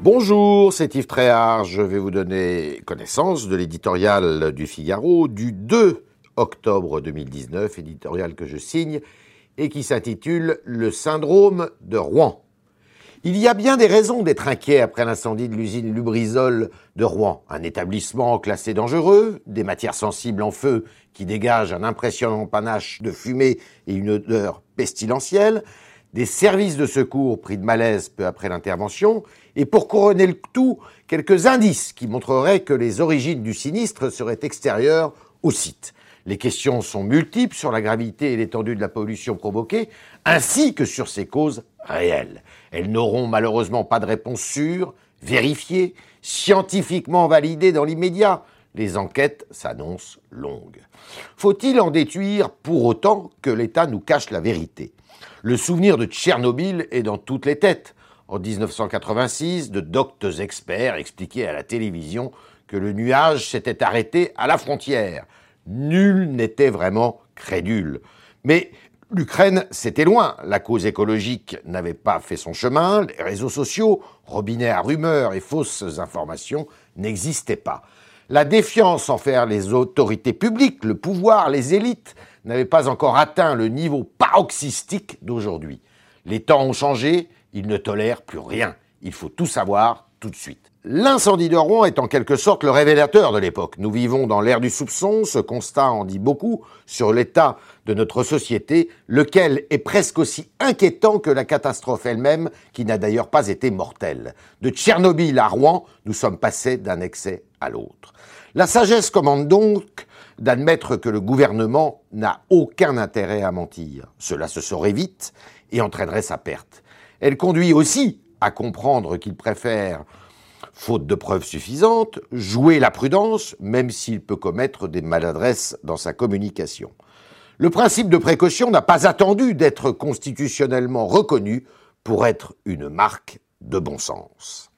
Bonjour, c'est Yves Tréhard. Je vais vous donner connaissance de l'éditorial du Figaro du 2 octobre 2019, éditorial que je signe et qui s'intitule Le syndrome de Rouen. Il y a bien des raisons d'être inquiet après l'incendie de l'usine Lubrizol de Rouen, un établissement classé dangereux, des matières sensibles en feu qui dégagent un impressionnant panache de fumée et une odeur pestilentielle, des services de secours pris de malaise peu après l'intervention, et pour couronner le tout, quelques indices qui montreraient que les origines du sinistre seraient extérieures au site. Les questions sont multiples sur la gravité et l'étendue de la pollution provoquée, ainsi que sur ses causes réelles. Elles n'auront malheureusement pas de réponse sûre, vérifiée, scientifiquement validée dans l'immédiat. Les enquêtes s'annoncent longues. Faut-il en déduire pour autant que l'État nous cache la vérité? Le souvenir de Tchernobyl est dans toutes les têtes. En 1986, de doctes experts expliquaient à la télévision que le nuage s'était arrêté à la frontière. Nul n'était vraiment crédule. Mais l'Ukraine, c'était loin. La cause écologique n'avait pas fait son chemin. Les réseaux sociaux, robinets à rumeurs et fausses informations n'existaient pas. La défiance envers les autorités publiques, le pouvoir, les élites, n'avait pas encore atteint le niveau paroxystique d'aujourd'hui. Les temps ont changé, ils ne tolèrent plus rien. Il faut tout savoir tout de suite. L'incendie de Rouen est en quelque sorte le révélateur de l'époque. Nous vivons dans l'ère du soupçon, ce constat en dit beaucoup sur l'état de notre société, lequel est presque aussi inquiétant que la catastrophe elle-même, qui n'a d'ailleurs pas été mortelle. De Tchernobyl à Rouen, nous sommes passés d'un excès à l'autre. La sagesse commande donc d'admettre que le gouvernement n'a aucun intérêt à mentir. Cela se saurait vite et entraînerait sa perte. Elle conduit aussi à comprendre qu'il préfère, faute de preuves suffisantes, jouer la prudence, même s'il peut commettre des maladresses dans sa communication. Le principe de précaution n'a pas attendu d'être constitutionnellement reconnu pour être une marque de bon sens.